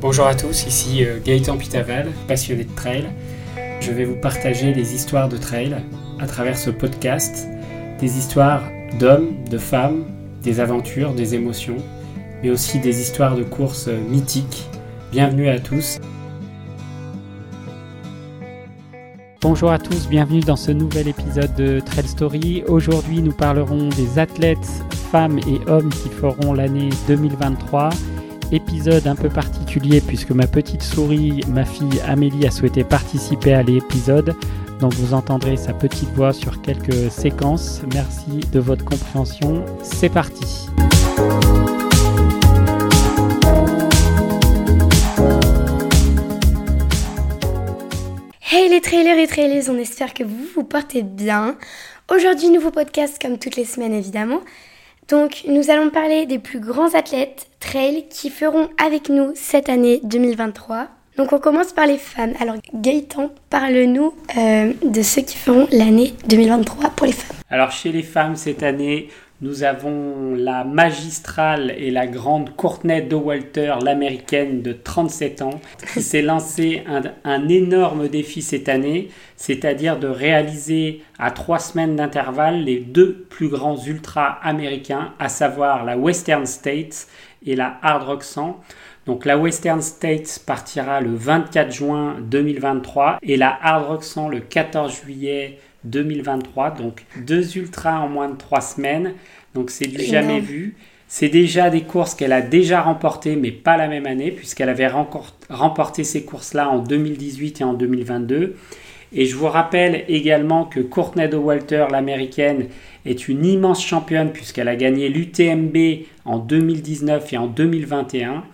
Bonjour à tous, ici euh, Gaëtan Pitaval, passionné de trail. Je vais vous partager des histoires de trail à travers ce podcast, des histoires d'hommes, de femmes, des aventures, des émotions, mais aussi des histoires de courses euh, mythiques. Bienvenue à tous. Bonjour à tous, bienvenue dans ce nouvel épisode de Trail Story. Aujourd'hui, nous parlerons des athlètes, femmes et hommes qui feront l'année 2023. Épisode un peu particulier puisque ma petite souris, ma fille Amélie, a souhaité participer à l'épisode. Donc vous entendrez sa petite voix sur quelques séquences. Merci de votre compréhension. C'est parti. Hey les trailers et trailers, on espère que vous vous portez bien. Aujourd'hui, nouveau podcast comme toutes les semaines évidemment. Donc, nous allons parler des plus grands athlètes trail qui feront avec nous cette année 2023. Donc, on commence par les femmes. Alors, Gaëtan, parle-nous euh, de ceux qui feront l'année 2023 pour les femmes. Alors, chez les femmes, cette année, nous avons la magistrale et la grande Courtney Walter, l'américaine de 37 ans, qui s'est lancée un, un, énorme défi cette année, c'est-à-dire de réaliser à trois semaines d'intervalle les deux plus grands ultras américains, à savoir la Western States et la Hard Rock 100. Donc la Western States partira le 24 juin 2023 et la Hard Rock 100 le 14 juillet 2023. Donc deux ultras en moins de trois semaines. Donc c'est du jamais vu. C'est déjà des courses qu'elle a déjà remportées, mais pas la même année, puisqu'elle avait remporté ces courses-là en 2018 et en 2022. Et je vous rappelle également que Courtney de Walter, l'américaine, est une immense championne puisqu'elle a gagné l'UTMB en 2019 et en 2021.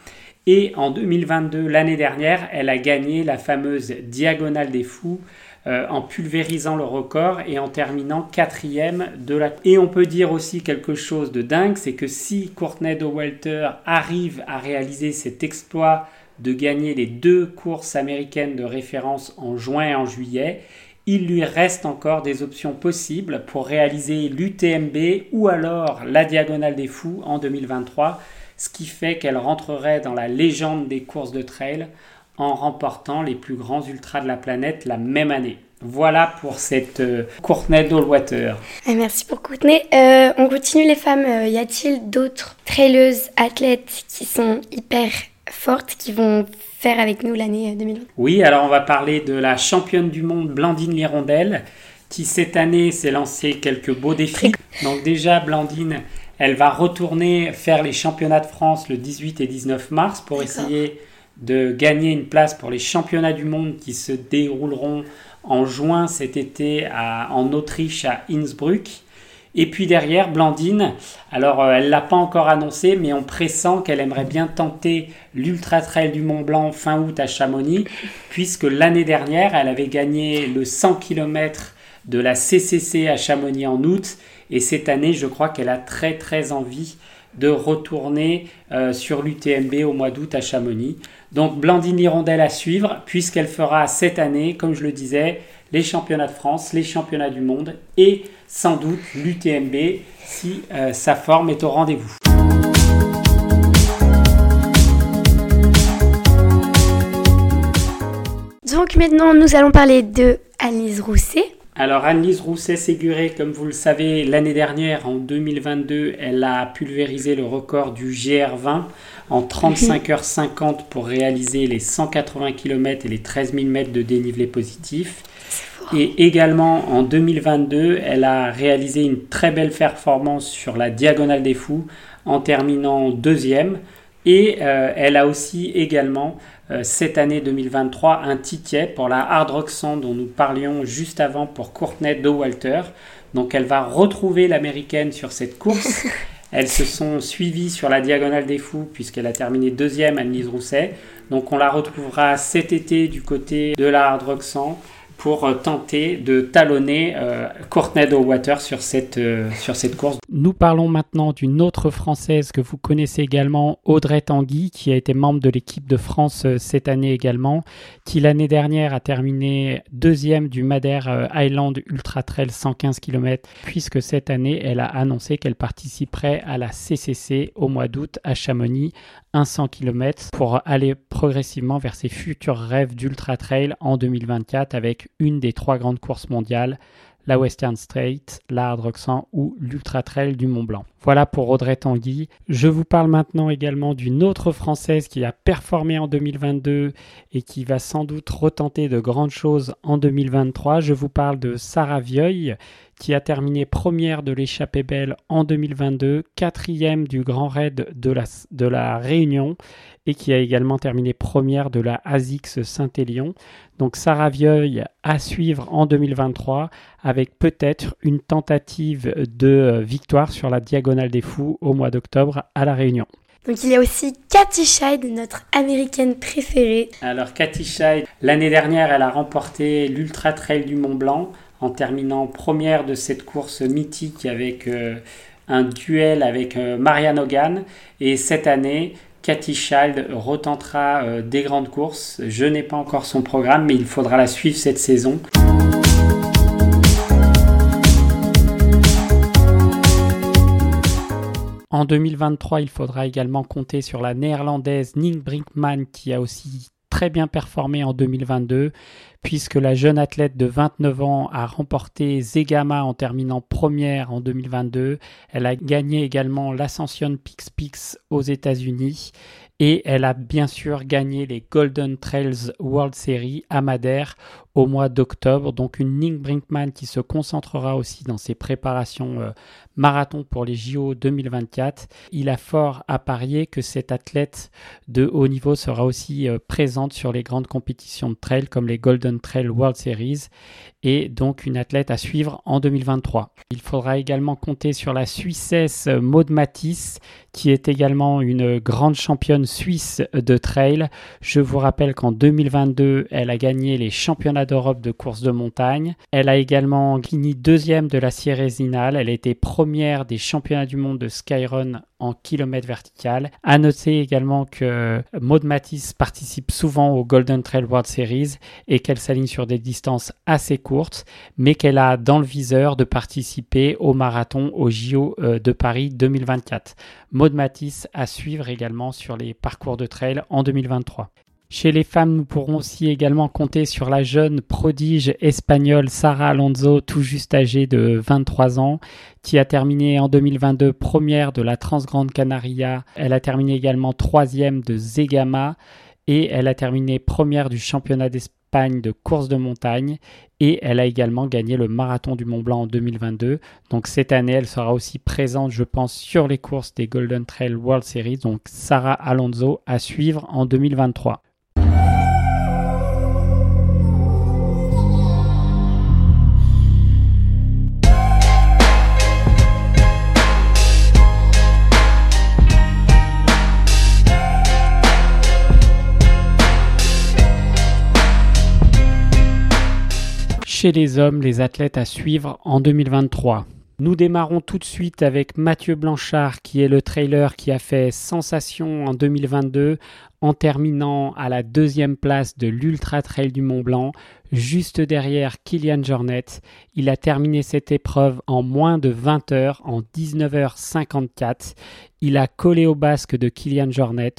Et en 2022, l'année dernière, elle a gagné la fameuse Diagonale des Fous euh, en pulvérisant le record et en terminant quatrième de la... Et on peut dire aussi quelque chose de dingue, c'est que si Courtney de Walter arrive à réaliser cet exploit de gagner les deux courses américaines de référence en juin et en juillet, il lui reste encore des options possibles pour réaliser l'UTMB ou alors la Diagonale des Fous en 2023, ce qui fait qu'elle rentrerait dans la légende des courses de trail en remportant les plus grands ultras de la planète la même année. Voilà pour cette euh, Courtney Dollwater. Eh, merci pour Courtney. Euh, on continue les femmes. Euh, y a-t-il d'autres traileuses, athlètes qui sont hyper fortes, qui vont faire avec nous l'année 2020 Oui, alors on va parler de la championne du monde Blandine Lirondelle, qui cette année s'est lancée quelques beaux défis. Donc déjà, Blandine, elle va retourner faire les championnats de France le 18 et 19 mars pour essayer de gagner une place pour les championnats du monde qui se dérouleront en juin cet été en Autriche à Innsbruck. Et puis derrière, Blandine, alors euh, elle l'a pas encore annoncé, mais on pressent qu'elle aimerait bien tenter l'Ultra Trail du Mont Blanc fin août à Chamonix, puisque l'année dernière, elle avait gagné le 100 km de la CCC à Chamonix en août, et cette année, je crois qu'elle a très très envie de retourner euh, sur l'UTMB au mois d'août à Chamonix. Donc Blandine Hirondelle à suivre, puisqu'elle fera cette année, comme je le disais, les championnats de France, les championnats du monde et sans doute l'UTMB si euh, sa forme est au rendez-vous. Donc maintenant, nous allons parler de Annelise Rousset. Alors Annelise Rousset-Séguré, comme vous le savez, l'année dernière, en 2022, elle a pulvérisé le record du GR20 en 35h50 pour réaliser les 180 km et les 13 000 mètres de dénivelé positif. Et également en 2022, elle a réalisé une très belle performance sur la Diagonale des Fous en terminant deuxième. Et euh, elle a aussi également euh, cette année 2023 un ticket pour la Hard Rock 100 dont nous parlions juste avant pour Courtney Walter. Donc elle va retrouver l'américaine sur cette course. Elles se sont suivies sur la Diagonale des Fous puisqu'elle a terminé deuxième à Nice Rousset. Donc on la retrouvera cet été du côté de la Hard Rock 100 pour euh, tenter de talonner euh, Courtney Water sur cette, euh, sur cette course. Nous parlons maintenant d'une autre Française que vous connaissez également, Audrey Tanguy, qui a été membre de l'équipe de France cette année également, qui l'année dernière a terminé deuxième du Madère Island Ultra Trail 115 km, puisque cette année, elle a annoncé qu'elle participerait à la CCC au mois d'août à Chamonix, un 100 km pour aller progressivement vers ses futurs rêves d'ultra trail en 2024 avec une des trois grandes courses mondiales, la Western Straight, la Hard Rock 100 ou l'Ultra Trail du Mont Blanc. Voilà pour Audrey Tanguy. Je vous parle maintenant également d'une autre Française qui a performé en 2022 et qui va sans doute retenter de grandes choses en 2023. Je vous parle de Sarah Vieuil qui a terminé première de l'échappée belle en 2022, quatrième du Grand Raid de la, de la Réunion et qui a également terminé première de la ASICS Saint-Élion. Donc Sarah Vieuil à suivre en 2023 avec peut-être une tentative de euh, victoire sur la Diagonale des Fous au mois d'octobre à La Réunion. Donc il y a aussi Cathy Scheid, notre américaine préférée. Alors Cathy Scheid, l'année dernière, elle a remporté l'Ultra Trail du Mont Blanc en terminant première de cette course mythique avec euh, un duel avec euh, Marianne Hogan. Et cette année, Cathy Child retentera euh, des grandes courses. Je n'ai pas encore son programme, mais il faudra la suivre cette saison. En 2023, il faudra également compter sur la néerlandaise Ning Brinkman qui a aussi très bien performé en 2022 puisque la jeune athlète de 29 ans a remporté Zegama en terminant première en 2022. Elle a gagné également l'Ascension Pix Pix aux États-Unis et elle a bien sûr gagné les Golden Trails World Series à Madère au mois d'octobre. Donc une Ning Brinkman qui se concentrera aussi dans ses préparations euh, marathon pour les JO 2024. Il a fort à parier que cette athlète de haut niveau sera aussi euh, présente sur les grandes compétitions de trail comme les Golden Trail World Series et donc une athlète à suivre en 2023. Il faudra également compter sur la Suissesse Maud Matisse qui est également une grande championne suisse de trail. Je vous rappelle qu'en 2022, elle a gagné les championnats d'Europe de course de montagne. Elle a également fini deuxième de la Sierrezinal. Elle a été première des championnats du monde de Skyrun en kilomètres vertical. À noter également que Maud Matisse participe souvent au Golden Trail World Series et qu'elle s'aligne sur des distances assez courtes, mais qu'elle a dans le viseur de participer au marathon au JO euh, de Paris 2024. Maud Matisse à suivre également sur les parcours de trail en 2023. Chez les femmes, nous pourrons aussi également compter sur la jeune prodige espagnole Sara Alonso, tout juste âgée de 23 ans, qui a terminé en 2022 première de la Transgrande Canaria. Elle a terminé également troisième de Zegama et elle a terminé première du championnat d'Espagne de course de montagne et elle a également gagné le marathon du Mont Blanc en 2022. Donc cette année, elle sera aussi présente, je pense, sur les courses des Golden Trail World Series. Donc Sarah Alonso à suivre en 2023. Chez les hommes, les athlètes à suivre en 2023. Nous démarrons tout de suite avec Mathieu Blanchard, qui est le trailer qui a fait sensation en 2022 en terminant à la deuxième place de l'Ultra Trail du Mont Blanc, juste derrière Kylian Jornet. Il a terminé cette épreuve en moins de 20 heures, en 19h54. Il a collé au basque de Kylian Jornet.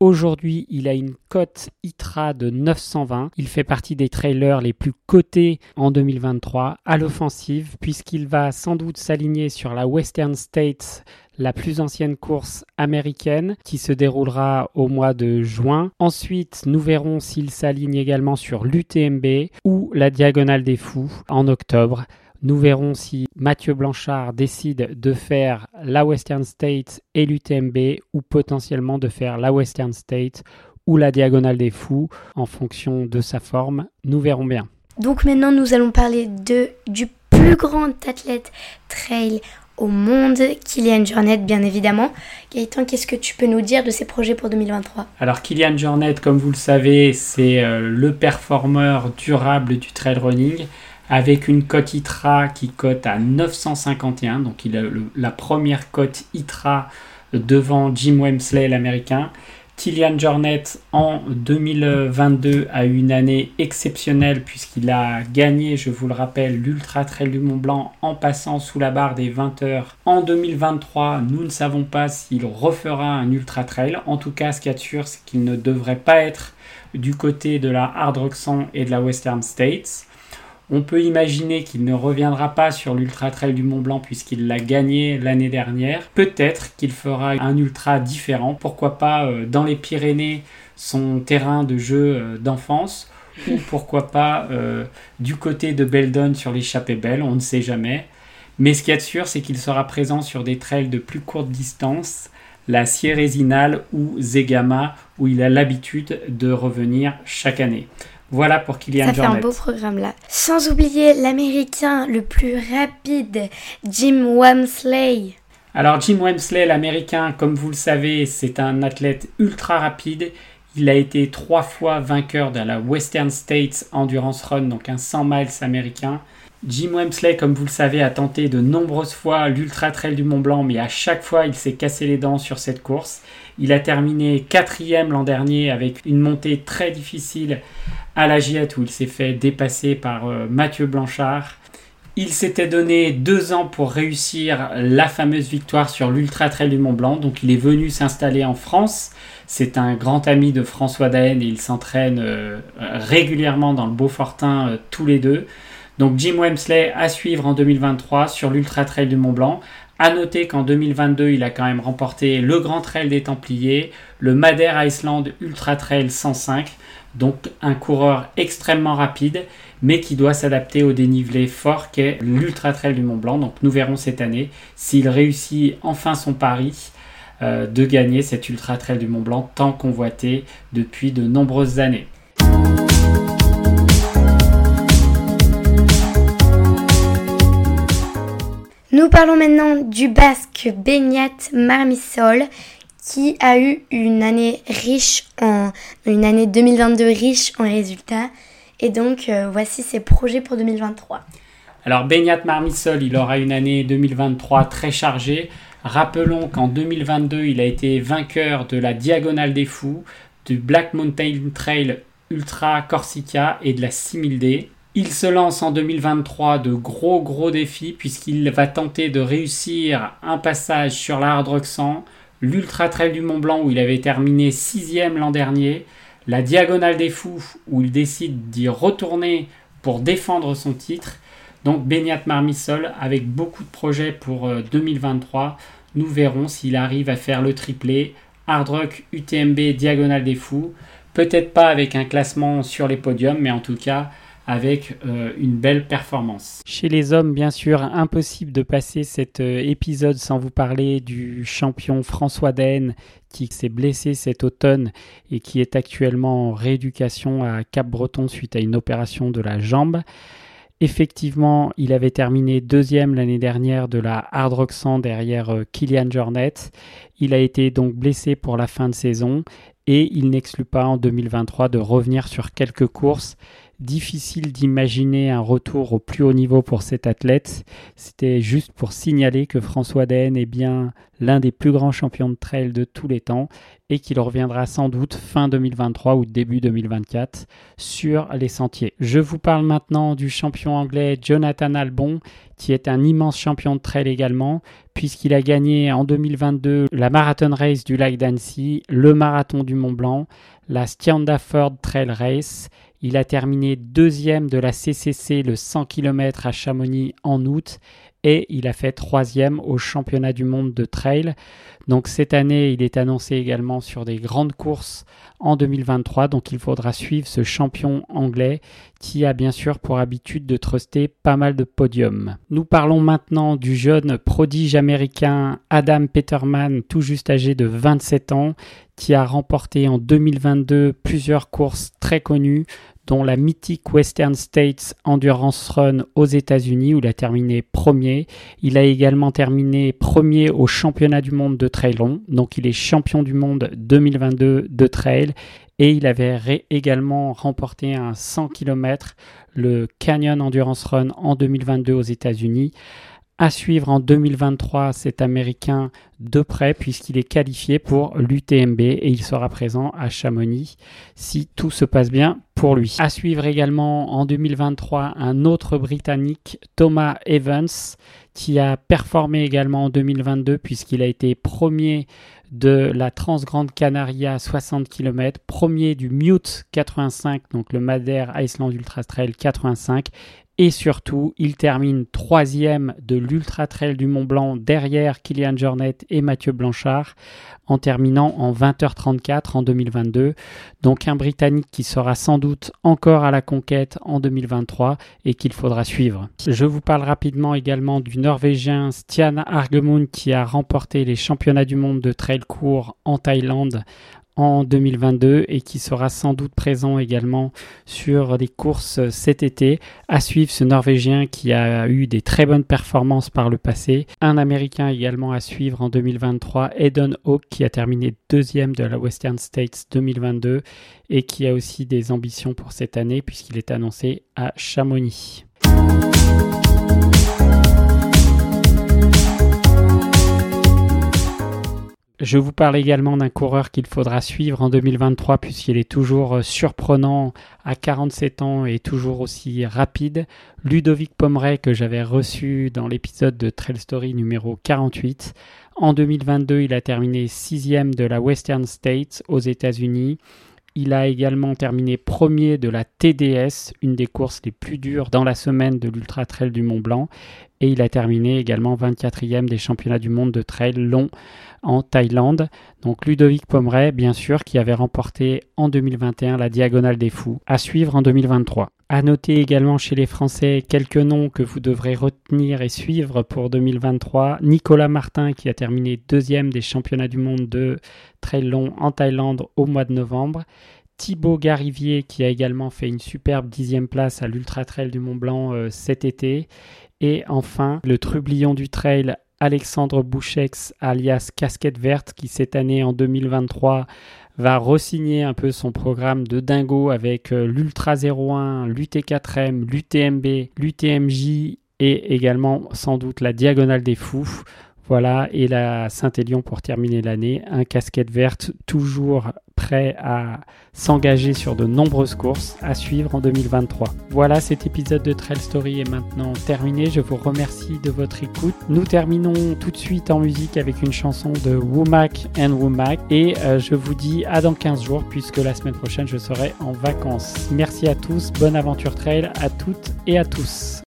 Aujourd'hui, il a une cote ITRA de 920. Il fait partie des trailers les plus cotés en 2023 à l'offensive puisqu'il va sans doute s'aligner sur la Western States, la plus ancienne course américaine qui se déroulera au mois de juin. Ensuite, nous verrons s'il s'aligne également sur l'UTMB ou la Diagonale des Fous en octobre. Nous verrons si Mathieu Blanchard décide de faire la Western State et l'UTMB ou potentiellement de faire la Western State ou la Diagonale des Fous en fonction de sa forme. Nous verrons bien. Donc maintenant nous allons parler de, du plus grand athlète trail au monde, Kylian Jornet bien évidemment. Gaëtan, qu'est-ce que tu peux nous dire de ses projets pour 2023 Alors Kylian Jornet, comme vous le savez, c'est euh, le performeur durable du trail running avec une cote ITRA qui cote à 951. Donc il a la première cote ITRA devant Jim Wemsley, l'américain. Kilian Jornet en 2022 a eu une année exceptionnelle puisqu'il a gagné, je vous le rappelle, l'Ultra Trail du Mont Blanc en passant sous la barre des 20 heures. En 2023, nous ne savons pas s'il refera un Ultra Trail. En tout cas, ce qu'il y a de sûr, c'est qu'il ne devrait pas être du côté de la Hard Rock et de la Western States. On peut imaginer qu'il ne reviendra pas sur l'Ultra Trail du Mont Blanc puisqu'il l'a gagné l'année dernière. Peut-être qu'il fera un ultra différent. Pourquoi pas euh, dans les Pyrénées, son terrain de jeu euh, d'enfance. Ou pourquoi pas euh, du côté de Beldon sur l'échappée belle, on ne sait jamais. Mais ce qu'il y a de sûr, c'est qu'il sera présent sur des trails de plus courte distance, la Sierresinal ou Zegama, où il a l'habitude de revenir chaque année. Voilà pour Kylian Ça fait un beau programme là. Sans oublier l'américain le plus rapide, Jim Wamsley. Alors Jim Wamsley, l'américain, comme vous le savez, c'est un athlète ultra rapide. Il a été trois fois vainqueur de la Western States Endurance Run, donc un 100 miles américain. Jim Wemsley, comme vous le savez, a tenté de nombreuses fois l'Ultra Trail du Mont Blanc, mais à chaque fois, il s'est cassé les dents sur cette course. Il a terminé quatrième l'an dernier avec une montée très difficile à la Giette où il s'est fait dépasser par euh, Mathieu Blanchard. Il s'était donné deux ans pour réussir la fameuse victoire sur l'Ultra Trail du Mont Blanc, donc il est venu s'installer en France. C'est un grand ami de François Daen et ils s'entraînent euh, régulièrement dans le Beaufortin euh, tous les deux. Donc Jim Wemsley à suivre en 2023 sur l'Ultra Trail du Mont Blanc. À noter qu'en 2022, il a quand même remporté le Grand Trail des Templiers, le Madère Iceland Ultra Trail 105. Donc un coureur extrêmement rapide, mais qui doit s'adapter au dénivelé fort qu'est l'Ultra Trail du Mont Blanc. Donc nous verrons cette année s'il réussit enfin son pari euh, de gagner cet Ultra Trail du Mont Blanc tant convoité depuis de nombreuses années. Nous parlons maintenant du basque Beignat Marmisol qui a eu une année riche en une année 2022 riche en résultats et donc euh, voici ses projets pour 2023. Alors Beignat Marmisol, il aura une année 2023 très chargée. Rappelons qu'en 2022, il a été vainqueur de la Diagonale des Fous, du Black Mountain Trail Ultra Corsica et de la 6000D. Il se lance en 2023 de gros gros défis puisqu'il va tenter de réussir un passage sur la Hard Rock 100, l'Ultra Trail du Mont Blanc où il avait terminé sixième l'an dernier, la Diagonale des Fous où il décide d'y retourner pour défendre son titre. Donc Beignat Marmisol avec beaucoup de projets pour 2023. Euh, Nous verrons s'il arrive à faire le triplé Hard Rock, UTMB, Diagonale des Fous. Peut-être pas avec un classement sur les podiums, mais en tout cas avec euh, une belle performance. Chez les hommes, bien sûr, impossible de passer cet euh, épisode sans vous parler du champion François Daen qui s'est blessé cet automne et qui est actuellement en rééducation à Cap-Breton suite à une opération de la jambe. Effectivement, il avait terminé deuxième l'année dernière de la Hard Rock 100 derrière euh, Kylian Jornet. Il a été donc blessé pour la fin de saison et il n'exclut pas en 2023 de revenir sur quelques courses difficile d'imaginer un retour au plus haut niveau pour cet athlète. C'était juste pour signaler que François Daen est bien l'un des plus grands champions de trail de tous les temps et qu'il reviendra sans doute fin 2023 ou début 2024 sur les sentiers. Je vous parle maintenant du champion anglais Jonathan Albon qui est un immense champion de trail également puisqu'il a gagné en 2022 la Marathon Race du lac d'Annecy, le Marathon du Mont Blanc, la Stiandaford Trail Race il a terminé deuxième de la CCC le 100 km à Chamonix en août et il a fait troisième au championnat du monde de trail. Donc cette année, il est annoncé également sur des grandes courses en 2023. Donc il faudra suivre ce champion anglais qui a bien sûr pour habitude de truster pas mal de podiums. Nous parlons maintenant du jeune prodige américain Adam Peterman, tout juste âgé de 27 ans, qui a remporté en 2022 plusieurs courses très connues, dont la mythique Western States Endurance Run aux États-Unis où il a terminé premier. Il a également terminé premier au championnat du monde de trail long, donc il est champion du monde 2022 de trail. Et il avait également remporté un 100 km, le Canyon Endurance Run en 2022 aux États-Unis À suivre en 2023 cet Américain de près puisqu'il est qualifié pour l'UTMB et il sera présent à Chamonix si tout se passe bien pour lui. À suivre également en 2023 un autre Britannique, Thomas Evans, qui a performé également en 2022 puisqu'il a été premier de la Transgrande Canaria 60 km, premier du Mute 85, donc le Madère Iceland Ultra Trail 85, et surtout, il termine troisième de l'Ultra Trail du Mont Blanc derrière Kylian Jornet et Mathieu Blanchard en terminant en 20h34 en 2022. Donc un Britannique qui sera sans doute encore à la conquête en 2023 et qu'il faudra suivre. Je vous parle rapidement également du Norvégien Stian Argemund qui a remporté les championnats du monde de trail court en Thaïlande en 2022 et qui sera sans doute présent également sur des courses cet été. À suivre ce Norvégien qui a eu des très bonnes performances par le passé. Un Américain également à suivre en 2023, Eden Hawke qui a terminé deuxième de la Western States 2022 et qui a aussi des ambitions pour cette année puisqu'il est annoncé à Chamonix. Je vous parle également d'un coureur qu'il faudra suivre en 2023 puisqu'il est toujours euh, surprenant à 47 ans et toujours aussi rapide. Ludovic Pomeray que j'avais reçu dans l'épisode de Trail Story numéro 48. En 2022, il a terminé sixième de la Western States aux États-Unis. Il a également terminé premier de la TDS, une des courses les plus dures dans la semaine de l'Ultra Trail du Mont Blanc. Et il a terminé également 24e des championnats du monde de trail long en Thaïlande. Donc Ludovic Pomeray, bien sûr, qui avait remporté en 2021 la Diagonale des Fous, à suivre en 2023. À noter également chez les Français quelques noms que vous devrez retenir et suivre pour 2023. Nicolas Martin qui a terminé deuxième des championnats du monde de trail long en Thaïlande au mois de novembre. Thibaut Garivier qui a également fait une superbe dixième place à l'Ultra Trail du Mont Blanc euh, cet été. Et enfin, le trublion du trail Alexandre Bouchex, alias Casquette Verte, qui cette année en 2023 va resigner un peu son programme de dingo avec euh, l'Ultra 01, l'UT4M, l'UTMB, l'UTMJ et également sans doute la Diagonale des Fous. Voilà, et la Saint-Élion pour terminer l'année, un casquette verte toujours prêt à s'engager sur de nombreuses courses à suivre en 2023. Voilà, cet épisode de Trail Story est maintenant terminé. Je vous remercie de votre écoute. Nous terminons tout de suite en musique avec une chanson de Womack and Womack et euh, je vous dis à dans 15 jours puisque la semaine prochaine je serai en vacances. Merci à tous, bonne aventure trail à toutes et à tous.